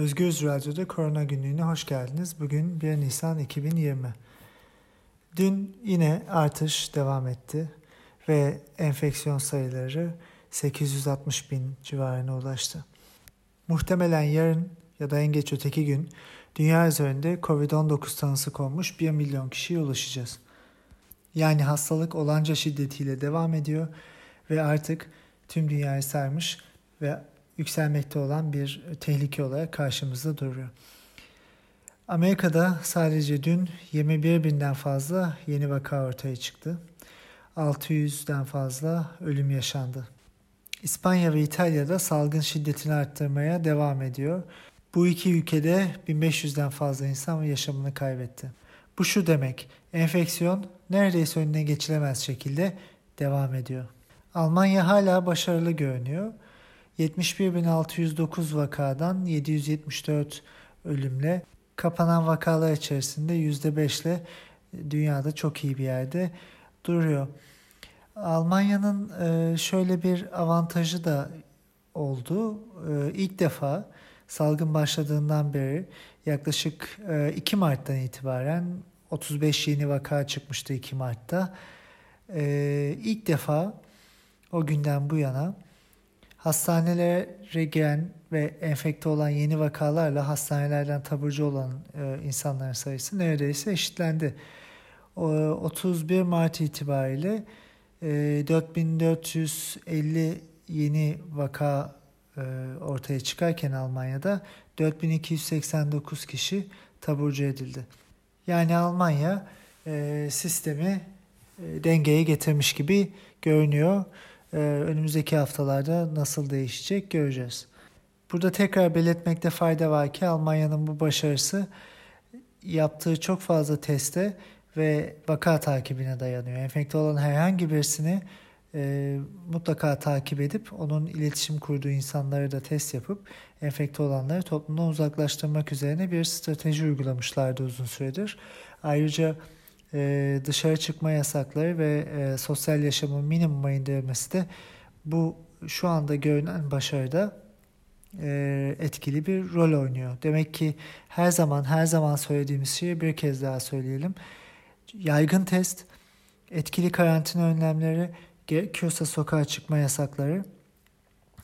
Özgürüz Radyo'da Korona Günlüğü'ne hoş geldiniz. Bugün 1 Nisan 2020. Dün yine artış devam etti ve enfeksiyon sayıları 860 bin civarına ulaştı. Muhtemelen yarın ya da en geç öteki gün dünya üzerinde COVID-19 tanısı konmuş 1 milyon kişiye ulaşacağız. Yani hastalık olanca şiddetiyle devam ediyor ve artık tüm dünyayı sarmış ve yükselmekte olan bir tehlike olarak karşımızda duruyor. Amerika'da sadece dün 21 binden fazla yeni vaka ortaya çıktı. 600'den fazla ölüm yaşandı. İspanya ve İtalya'da salgın şiddetini arttırmaya devam ediyor. Bu iki ülkede 1500'den fazla insan yaşamını kaybetti. Bu şu demek, enfeksiyon neredeyse önüne geçilemez şekilde devam ediyor. Almanya hala başarılı görünüyor. 71.609 vakadan 774 ölümle kapanan vakalar içerisinde %5 ile dünyada çok iyi bir yerde duruyor. Almanya'nın e, şöyle bir avantajı da oldu. E, ilk defa salgın başladığından beri yaklaşık 2 e, Mart'tan itibaren 35 yeni vaka çıkmıştı 2 Mart'ta. İlk defa o günden bu yana hastanelere giren ve enfekte olan yeni vakalarla hastanelerden taburcu olan e, insanların sayısı neredeyse eşitlendi. O, 31 Mart itibariyle e, 4450 yeni vaka e, ortaya çıkarken Almanya'da 4289 kişi taburcu edildi. Yani Almanya e, sistemi e, dengeye getirmiş gibi görünüyor. Ee, önümüzdeki haftalarda nasıl değişecek göreceğiz. Burada tekrar belirtmekte fayda var ki Almanya'nın bu başarısı yaptığı çok fazla teste ve vaka takibine dayanıyor. Enfekte olan herhangi birisini e, mutlaka takip edip onun iletişim kurduğu insanları da test yapıp enfekte olanları toplumdan uzaklaştırmak üzerine bir strateji uygulamışlardı uzun süredir. Ayrıca e, dışarı çıkma yasakları ve e, sosyal yaşamın minimuma indirilmesi de bu şu anda görünen başarıda e, etkili bir rol oynuyor. Demek ki her zaman her zaman söylediğimiz şeyi bir kez daha söyleyelim. Yaygın test, etkili karantina önlemleri, gerekiyorsa sokağa çıkma yasakları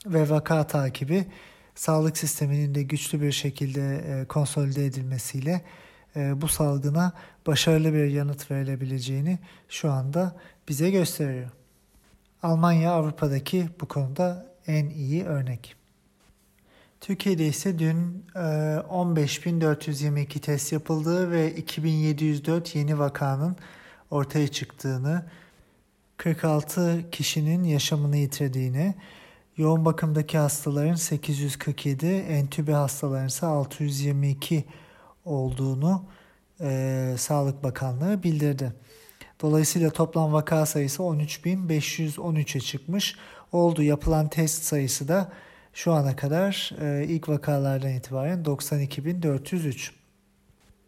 ve vaka takibi sağlık sisteminin de güçlü bir şekilde e, konsolide edilmesiyle e, bu salgına başarılı bir yanıt verilebileceğini şu anda bize gösteriyor. Almanya Avrupa'daki bu konuda en iyi örnek. Türkiye'de ise dün 15.422 e, test yapıldığı ve 2704 yeni vakanın ortaya çıktığını, 46 kişinin yaşamını yitirdiğini, yoğun bakımdaki hastaların 847, entübe hastaların ise 622 olduğunu e, Sağlık Bakanlığı bildirdi. Dolayısıyla toplam vaka sayısı 13.513'e çıkmış oldu. Yapılan test sayısı da şu ana kadar e, ilk vakalardan itibaren 92.403.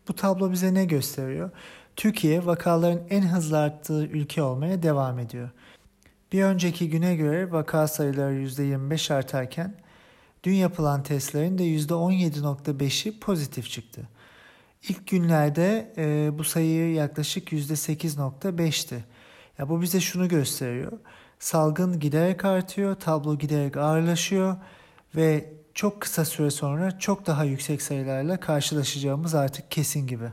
Bu tablo bize ne gösteriyor? Türkiye vakaların en hızlı arttığı ülke olmaya devam ediyor. Bir önceki güne göre vaka sayıları %25 artarken dün yapılan testlerin de %17.5'i pozitif çıktı. İlk günlerde e, bu sayı yaklaşık %8.5'ti. Ya bu bize şunu gösteriyor. Salgın giderek artıyor, tablo giderek ağırlaşıyor ve çok kısa süre sonra çok daha yüksek sayılarla karşılaşacağımız artık kesin gibi.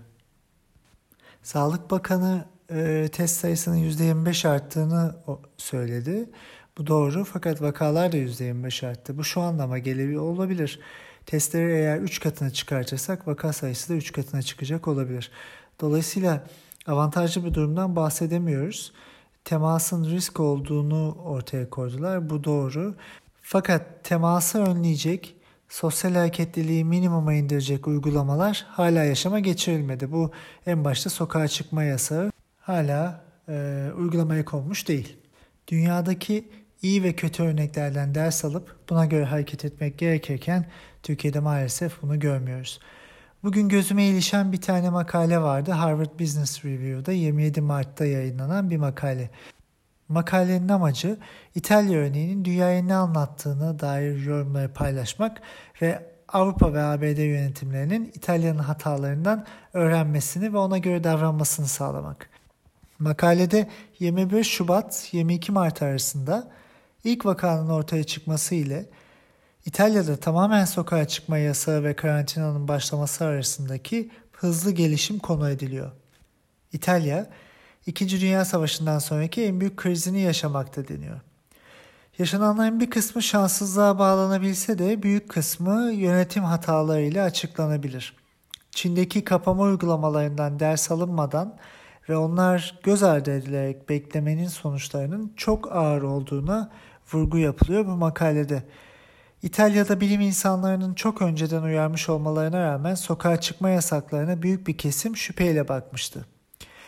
Sağlık Bakanı e, test sayısının %25 arttığını söyledi. Bu doğru fakat vakalar da %25 arttı. Bu şu anlama gelebilir olabilir. Testleri eğer 3 katına çıkartırsak vaka sayısı da 3 katına çıkacak olabilir. Dolayısıyla avantajlı bir durumdan bahsedemiyoruz. Temasın risk olduğunu ortaya koydular. Bu doğru. Fakat teması önleyecek, sosyal hareketliliği minimuma indirecek uygulamalar hala yaşama geçirilmedi. Bu en başta sokağa çıkma yasağı hala e, uygulamaya konmuş değil. Dünyadaki iyi ve kötü örneklerden ders alıp buna göre hareket etmek gerekirken Türkiye'de maalesef bunu görmüyoruz. Bugün gözüme ilişen bir tane makale vardı. Harvard Business Review'da 27 Mart'ta yayınlanan bir makale. Makalenin amacı İtalya örneğinin dünyaya ne anlattığını dair yorumları paylaşmak ve Avrupa ve ABD yönetimlerinin İtalya'nın hatalarından öğrenmesini ve ona göre davranmasını sağlamak. Makalede 21 Şubat 22 Mart arasında ilk vakanın ortaya çıkması ile İtalya'da tamamen sokağa çıkma yasağı ve karantinanın başlaması arasındaki hızlı gelişim konu ediliyor. İtalya, İkinci Dünya Savaşı'ndan sonraki en büyük krizini yaşamakta deniyor. Yaşananların bir kısmı şanssızlığa bağlanabilse de büyük kısmı yönetim hatalarıyla açıklanabilir. Çin'deki kapama uygulamalarından ders alınmadan ve onlar göz ardı edilerek beklemenin sonuçlarının çok ağır olduğuna vurgu yapılıyor bu makalede. İtalya'da bilim insanlarının çok önceden uyarmış olmalarına rağmen sokağa çıkma yasaklarına büyük bir kesim şüpheyle bakmıştı.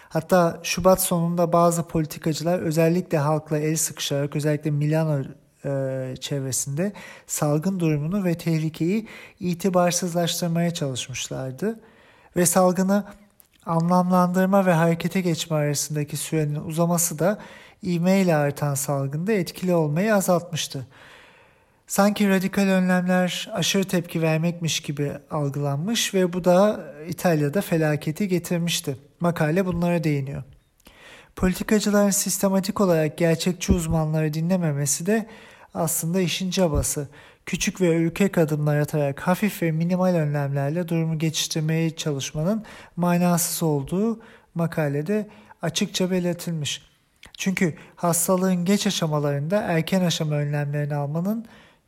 Hatta Şubat sonunda bazı politikacılar özellikle halkla el sıkışarak özellikle Milano e, çevresinde salgın durumunu ve tehlikeyi itibarsızlaştırmaya çalışmışlardı. Ve salgını anlamlandırma ve harekete geçme arasındaki sürenin uzaması da ivmeyle artan salgında etkili olmayı azaltmıştı. Sanki radikal önlemler aşırı tepki vermekmiş gibi algılanmış ve bu da İtalya'da felaketi getirmişti. Makale bunlara değiniyor. Politikacıların sistematik olarak gerçekçi uzmanları dinlememesi de aslında işin cabası. Küçük ve ürkek adımlar atarak hafif ve minimal önlemlerle durumu geçiştirmeye çalışmanın manasız olduğu makalede açıkça belirtilmiş. Çünkü hastalığın geç aşamalarında erken aşama önlemlerini almanın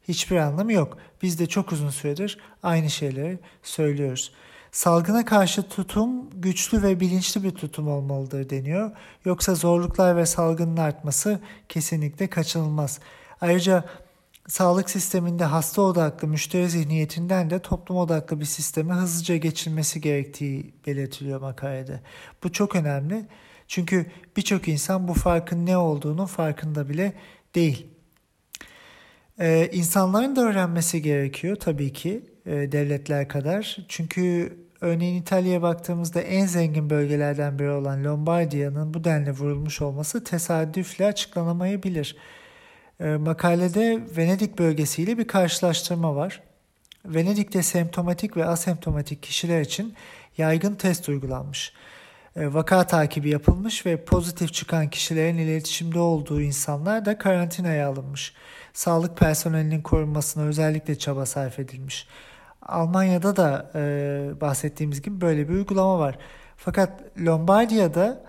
hiçbir anlamı yok. Biz de çok uzun süredir aynı şeyleri söylüyoruz. Salgına karşı tutum güçlü ve bilinçli bir tutum olmalıdır deniyor. Yoksa zorluklar ve salgının artması kesinlikle kaçınılmaz. Ayrıca sağlık sisteminde hasta odaklı müşteri zihniyetinden de toplum odaklı bir sisteme hızlıca geçilmesi gerektiği belirtiliyor makalede. Bu çok önemli. Çünkü birçok insan bu farkın ne olduğunu farkında bile değil. Ee, insanların da öğrenmesi gerekiyor tabii ki e, devletler kadar. Çünkü örneğin İtalya'ya baktığımızda en zengin bölgelerden biri olan Lombardiya'nın bu denli vurulmuş olması tesadüfle açıklanamayabilir. E, makalede Venedik bölgesiyle bir karşılaştırma var. Venedik'te semptomatik ve asemptomatik kişiler için yaygın test uygulanmış. E, vaka takibi yapılmış ve pozitif çıkan kişilerin iletişimde olduğu insanlar da karantinaya alınmış sağlık personelinin korunmasına özellikle çaba sarf edilmiş. Almanya'da da e, bahsettiğimiz gibi böyle bir uygulama var. Fakat Lombardiya'da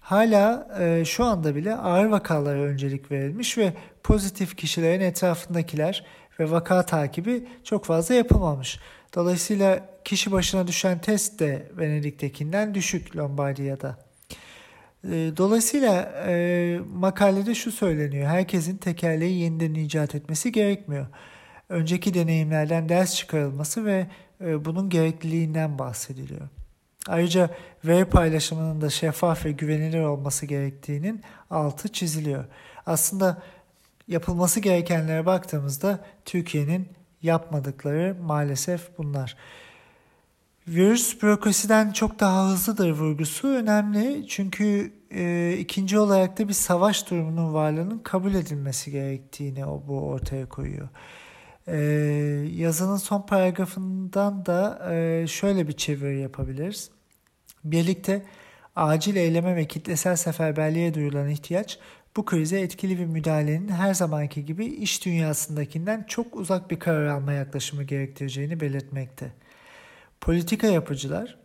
hala e, şu anda bile ağır vakalara öncelik verilmiş ve pozitif kişilerin etrafındakiler ve vaka takibi çok fazla yapılmamış. Dolayısıyla kişi başına düşen test de Venedik'tekinden düşük Lombardiya'da. Ee, dolayısıyla e, makalede şu söyleniyor. Herkesin tekerleği yeniden icat etmesi gerekmiyor. Önceki deneyimlerden ders çıkarılması ve e, bunun gerekliliğinden bahsediliyor. Ayrıca veri paylaşımının da şeffaf ve güvenilir olması gerektiğinin altı çiziliyor. Aslında yapılması gerekenlere baktığımızda Türkiye'nin yapmadıkları maalesef bunlar. Virüs bürokrasiden çok daha hızlıdır vurgusu önemli. Çünkü e, ikinci olarak da bir savaş durumunun varlığının kabul edilmesi gerektiğini o bu ortaya koyuyor. E, yazının son paragrafından da e, şöyle bir çeviri yapabiliriz. Birlikte acil eyleme ve kitlesel seferberliğe duyulan ihtiyaç bu krize etkili bir müdahalenin her zamanki gibi iş dünyasındakinden çok uzak bir karar alma yaklaşımı gerektireceğini belirtmekte. Politika yapıcılar,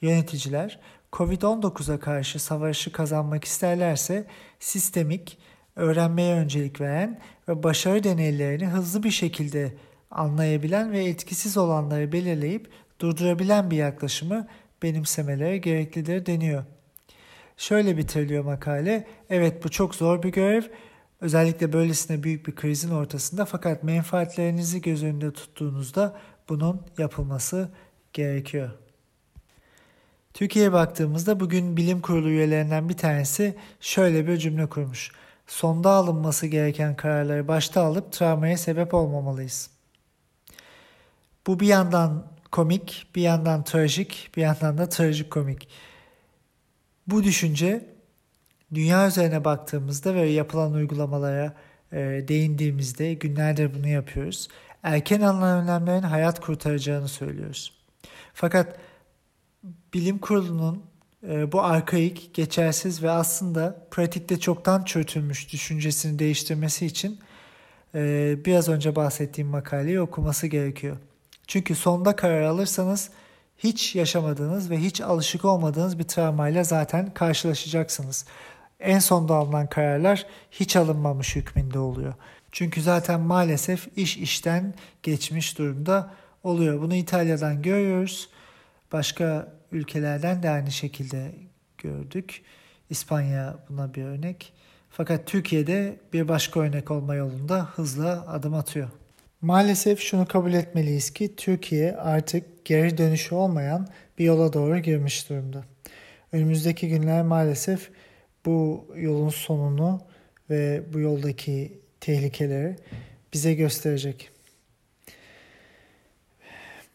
yöneticiler Covid-19'a karşı savaşı kazanmak isterlerse sistemik, öğrenmeye öncelik veren ve başarı deneylerini hızlı bir şekilde anlayabilen ve etkisiz olanları belirleyip durdurabilen bir yaklaşımı benimsemeleri gereklidir deniyor. Şöyle bitiriliyor makale. Evet bu çok zor bir görev. Özellikle böylesine büyük bir krizin ortasında fakat menfaatlerinizi göz önünde tuttuğunuzda bunun yapılması gerekiyor. Türkiye'ye baktığımızda bugün bilim kurulu üyelerinden bir tanesi şöyle bir cümle kurmuş. Sonda alınması gereken kararları başta alıp travmaya sebep olmamalıyız. Bu bir yandan komik, bir yandan trajik, bir yandan da trajik komik. Bu düşünce dünya üzerine baktığımızda ve yapılan uygulamalara e, değindiğimizde günlerdir bunu yapıyoruz. erken alınan önlemlerin hayat kurtaracağını söylüyoruz. Fakat bilim kurulunun e, bu arkaik, geçersiz ve aslında pratikte çoktan çötülmüş düşüncesini değiştirmesi için e, biraz önce bahsettiğim makaleyi okuması gerekiyor. Çünkü sonda karar alırsanız hiç yaşamadığınız ve hiç alışık olmadığınız bir travmayla zaten karşılaşacaksınız. En sonda alınan kararlar hiç alınmamış hükmünde oluyor. Çünkü zaten maalesef iş işten geçmiş durumda oluyor. Bunu İtalya'dan görüyoruz. Başka ülkelerden de aynı şekilde gördük. İspanya buna bir örnek. Fakat Türkiye'de bir başka örnek olma yolunda hızla adım atıyor. Maalesef şunu kabul etmeliyiz ki Türkiye artık geri dönüşü olmayan bir yola doğru girmiş durumda. Önümüzdeki günler maalesef bu yolun sonunu ve bu yoldaki tehlikeleri bize gösterecek.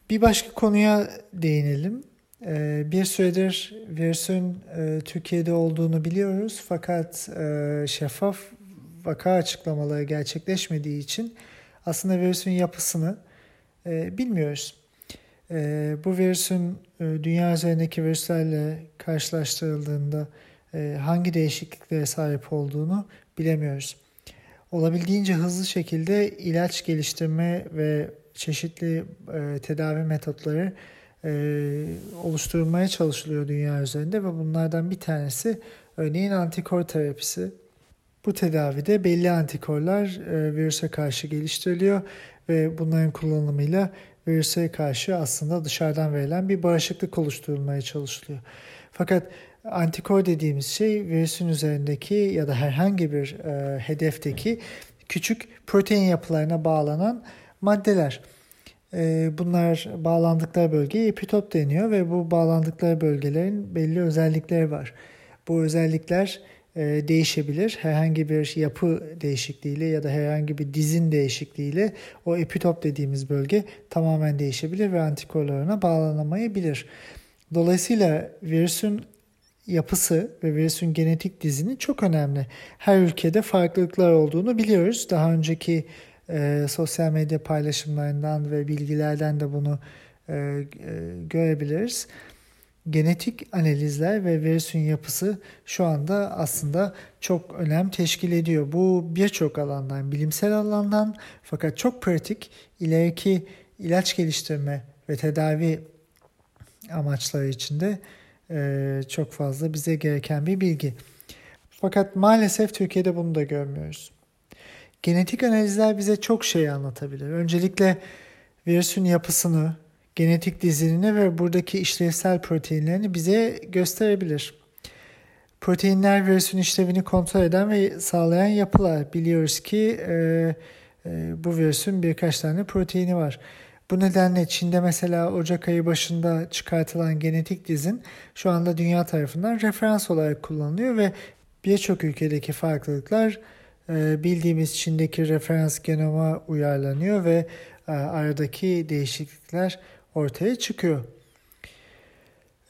Bir başka konuya değinelim. Ee, bir süredir virüsün e, Türkiye'de olduğunu biliyoruz fakat e, şeffaf vaka açıklamaları gerçekleşmediği için aslında virüsün yapısını e, bilmiyoruz. Bu virüsün dünya üzerindeki virüslerle karşılaştırıldığında hangi değişikliklere sahip olduğunu bilemiyoruz. Olabildiğince hızlı şekilde ilaç geliştirme ve çeşitli tedavi metotları e, oluşturulmaya çalışılıyor dünya üzerinde ve bunlardan bir tanesi örneğin antikor terapisi. Bu tedavide belli antikorlar e, virüse karşı geliştiriliyor ve bunların kullanımıyla virüse karşı aslında dışarıdan verilen bir bağışıklık oluşturulmaya çalışılıyor. Fakat antikor dediğimiz şey virüsün üzerindeki ya da herhangi bir e, hedefteki küçük protein yapılarına bağlanan maddeler. Ee, bunlar bağlandıkları bölgeye epitop deniyor ve bu bağlandıkları bölgelerin belli özellikleri var. Bu özellikler e, değişebilir. Herhangi bir yapı değişikliğiyle ya da herhangi bir dizin değişikliğiyle o epitop dediğimiz bölge tamamen değişebilir ve antikorlarına bağlanamayabilir. Dolayısıyla virüsün yapısı ve virüsün genetik dizini çok önemli. Her ülkede farklılıklar olduğunu biliyoruz. Daha önceki e, sosyal medya paylaşımlarından ve bilgilerden de bunu e, e, görebiliriz. Genetik analizler ve virüsün yapısı şu anda aslında çok önem teşkil ediyor. Bu birçok alandan, bilimsel alandan fakat çok pratik ileriki ilaç geliştirme ve tedavi amaçları içinde e, çok fazla bize gereken bir bilgi. Fakat maalesef Türkiye'de bunu da görmüyoruz. Genetik analizler bize çok şey anlatabilir. Öncelikle virüsün yapısını, genetik dizilini ve buradaki işlevsel proteinlerini bize gösterebilir. Proteinler virüsün işlevini kontrol eden ve sağlayan yapılar. Biliyoruz ki e, e, bu virüsün birkaç tane proteini var. Bu nedenle Çin'de mesela Ocak ayı başında çıkartılan genetik dizin şu anda dünya tarafından referans olarak kullanılıyor ve birçok ülkedeki farklılıklar ee, bildiğimiz Çin'deki referans genoma uyarlanıyor ve e, aradaki değişiklikler ortaya çıkıyor.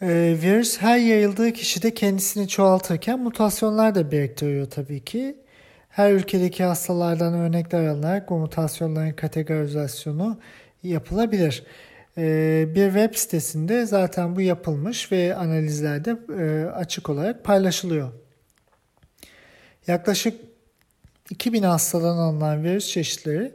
Ee, virüs her yayıldığı kişide kendisini çoğaltırken mutasyonlar da biriktiriyor tabii ki. Her ülkedeki hastalardan örnekler alınarak bu mutasyonların kategorizasyonu yapılabilir. Ee, bir web sitesinde zaten bu yapılmış ve analizlerde e, açık olarak paylaşılıyor. Yaklaşık 2000 hastadan alınan virüs çeşitleri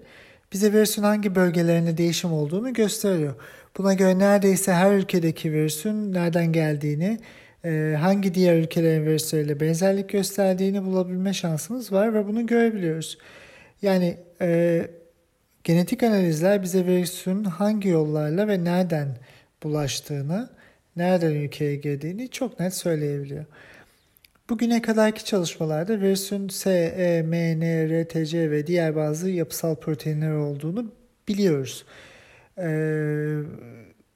bize virüsün hangi bölgelerinde değişim olduğunu gösteriyor. Buna göre neredeyse her ülkedeki virüsün nereden geldiğini, e, hangi diğer ülkelerin virüsleriyle benzerlik gösterdiğini bulabilme şansımız var ve bunu görebiliyoruz. Yani e, genetik analizler bize virüsün hangi yollarla ve nereden bulaştığını, nereden ülkeye girdiğini çok net söyleyebiliyor. Bugüne kadarki çalışmalarda virüsün S, E, M, N, R, T, C ve diğer bazı yapısal proteinler olduğunu biliyoruz. Ee,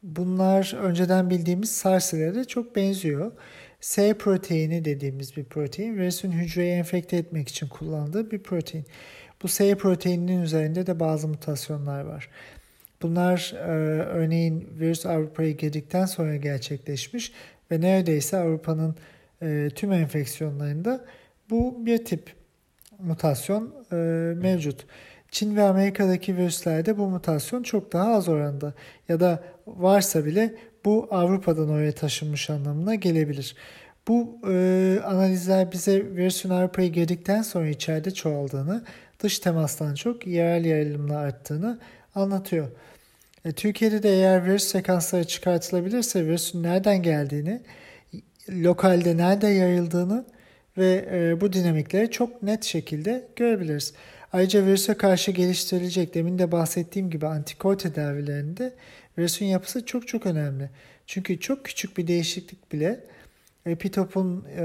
bunlar önceden bildiğimiz SARS ile de çok benziyor. S proteini dediğimiz bir protein virüsün hücreyi enfekte etmek için kullandığı bir protein. Bu S proteininin üzerinde de bazı mutasyonlar var. Bunlar e, örneğin virüs Avrupa'ya girdikten sonra gerçekleşmiş ve neredeyse Avrupa'nın e, tüm enfeksiyonlarında bu bir tip mutasyon e, mevcut. Çin ve Amerika'daki virüslerde bu mutasyon çok daha az oranda ya da varsa bile bu Avrupa'dan oraya taşınmış anlamına gelebilir. Bu e, analizler bize virüsün Avrupa'ya girdikten sonra içeride çoğaldığını, dış temastan çok yerel yayılımla arttığını anlatıyor. E, Türkiye'de de eğer virüs sekansları çıkartılabilirse virüsün nereden geldiğini, lokalde nerede yayıldığını ve e, bu dinamikleri çok net şekilde görebiliriz. Ayrıca virüse karşı geliştirilecek demin de bahsettiğim gibi antikor tedavilerinde virüsün yapısı çok çok önemli. Çünkü çok küçük bir değişiklik bile epitopun e,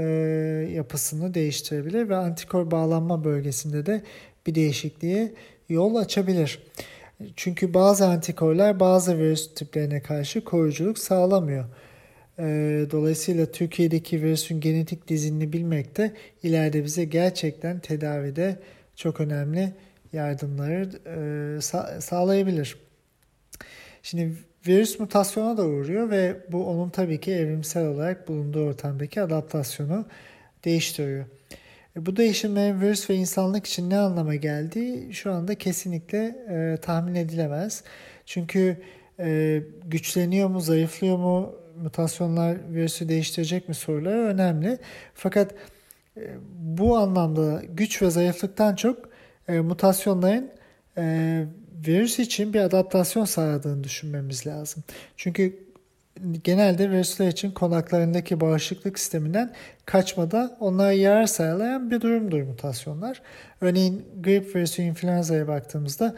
yapısını değiştirebilir ve antikor bağlanma bölgesinde de bir değişikliğe yol açabilir. Çünkü bazı antikorlar bazı virüs tiplerine karşı koruyuculuk sağlamıyor. E, dolayısıyla Türkiye'deki virüsün genetik dizinini bilmek de ileride bize gerçekten tedavide çok önemli yardımları e, sa- sağlayabilir. Şimdi virüs mutasyona da uğruyor ve bu onun tabii ki evrimsel olarak bulunduğu ortamdaki adaptasyonu değiştiriyor. E, bu değişimlerin virüs ve insanlık için ne anlama geldiği şu anda kesinlikle e, tahmin edilemez. Çünkü e, güçleniyor mu, zayıflıyor mu, mutasyonlar virüsü değiştirecek mi soruları önemli. Fakat bu anlamda güç ve zayıflıktan çok e, mutasyonların e, virüs için bir adaptasyon sağladığını düşünmemiz lazım. Çünkü genelde virüsler için konaklarındaki bağışıklık sisteminden kaçmada onlara yarar sağlayan bir durumdur mutasyonlar. Örneğin grip virüsü influenza'ya baktığımızda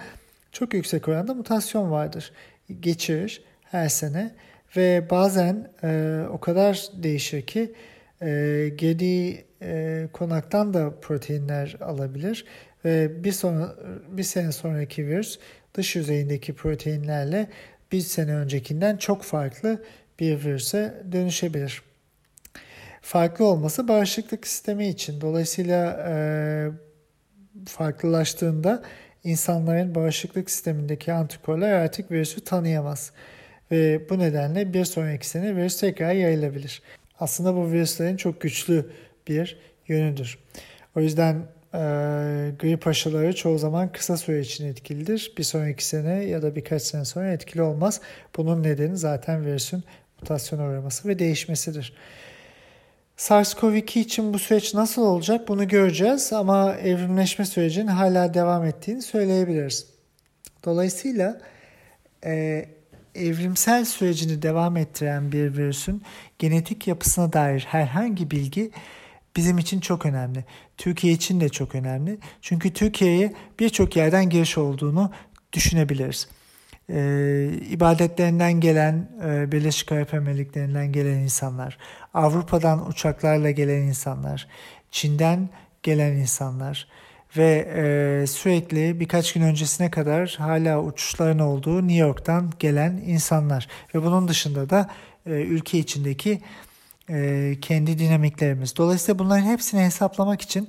çok yüksek oranda mutasyon vardır. Geçirir her sene ve bazen e, o kadar değişir ki e, geri e, konaktan da proteinler alabilir ve bir sonra bir sene sonraki virüs dış yüzeyindeki proteinlerle bir sene öncekinden çok farklı bir virüse dönüşebilir. Farklı olması bağışıklık sistemi için. Dolayısıyla e, farklılaştığında insanların bağışıklık sistemindeki antikorlar artık virüsü tanıyamaz. Ve bu nedenle bir sonraki sene virüs tekrar yayılabilir. Aslında bu virüslerin çok güçlü bir yönüdür. O yüzden e, grip aşıları çoğu zaman kısa süre için etkilidir. Bir sonraki sene ya da birkaç sene sonra etkili olmaz. Bunun nedeni zaten virüsün mutasyon uğraması ve değişmesidir. SARS-CoV-2 için bu süreç nasıl olacak bunu göreceğiz ama evrimleşme sürecinin hala devam ettiğini söyleyebiliriz. Dolayısıyla e, evrimsel sürecini devam ettiren bir virüsün genetik yapısına dair herhangi bilgi bizim için çok önemli. Türkiye için de çok önemli. Çünkü Türkiye'ye birçok yerden giriş olduğunu düşünebiliriz. Ee, ibadetlerinden gelen, e, Birleşik Arap Emirlikleri'nden gelen insanlar, Avrupa'dan uçaklarla gelen insanlar, Çin'den gelen insanlar ve e, sürekli birkaç gün öncesine kadar hala uçuşların olduğu New York'tan gelen insanlar ve bunun dışında da e, ülke içindeki e, kendi dinamiklerimiz. Dolayısıyla bunların hepsini hesaplamak için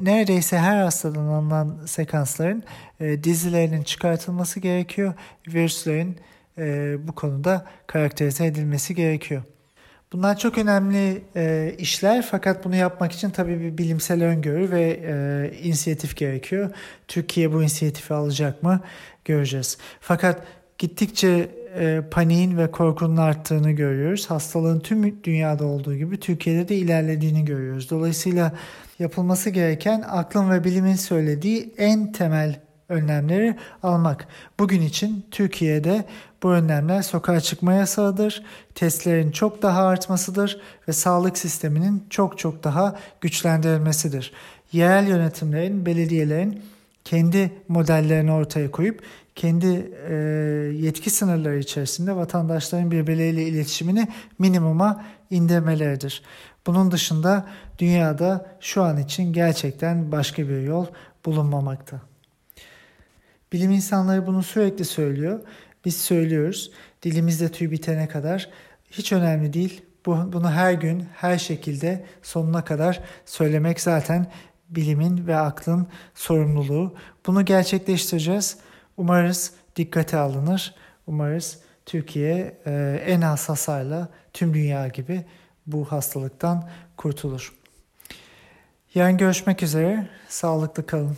neredeyse her hastadan alınan sekansların e, dizilerinin çıkartılması gerekiyor. Virüslerin e, bu konuda karakterize edilmesi gerekiyor. Bunlar çok önemli e, işler fakat bunu yapmak için tabii bir bilimsel öngörü ve e, inisiyatif gerekiyor. Türkiye bu inisiyatifi alacak mı göreceğiz. Fakat gittikçe e, paniğin ve korkunun arttığını görüyoruz. Hastalığın tüm dünyada olduğu gibi Türkiye'de de ilerlediğini görüyoruz. Dolayısıyla yapılması gereken aklın ve bilimin söylediği en temel önlemleri almak. Bugün için Türkiye'de bu önlemler sokağa çıkma yasağıdır, testlerin çok daha artmasıdır ve sağlık sisteminin çok çok daha güçlendirilmesidir. Yerel yönetimlerin, belediyelerin kendi modellerini ortaya koyup kendi e, yetki sınırları içerisinde vatandaşların birbirleriyle iletişimini minimuma indirmeleridir. Bunun dışında dünyada şu an için gerçekten başka bir yol bulunmamakta. Bilim insanları bunu sürekli söylüyor. Biz söylüyoruz. Dilimizde tüy bitene kadar hiç önemli değil. Bu, bunu her gün, her şekilde sonuna kadar söylemek zaten bilimin ve aklın sorumluluğu. Bunu gerçekleştireceğiz. Umarız dikkate alınır. Umarız Türkiye e, en az hasarla tüm dünya gibi bu hastalıktan kurtulur. Yarın görüşmek üzere. Sağlıklı kalın.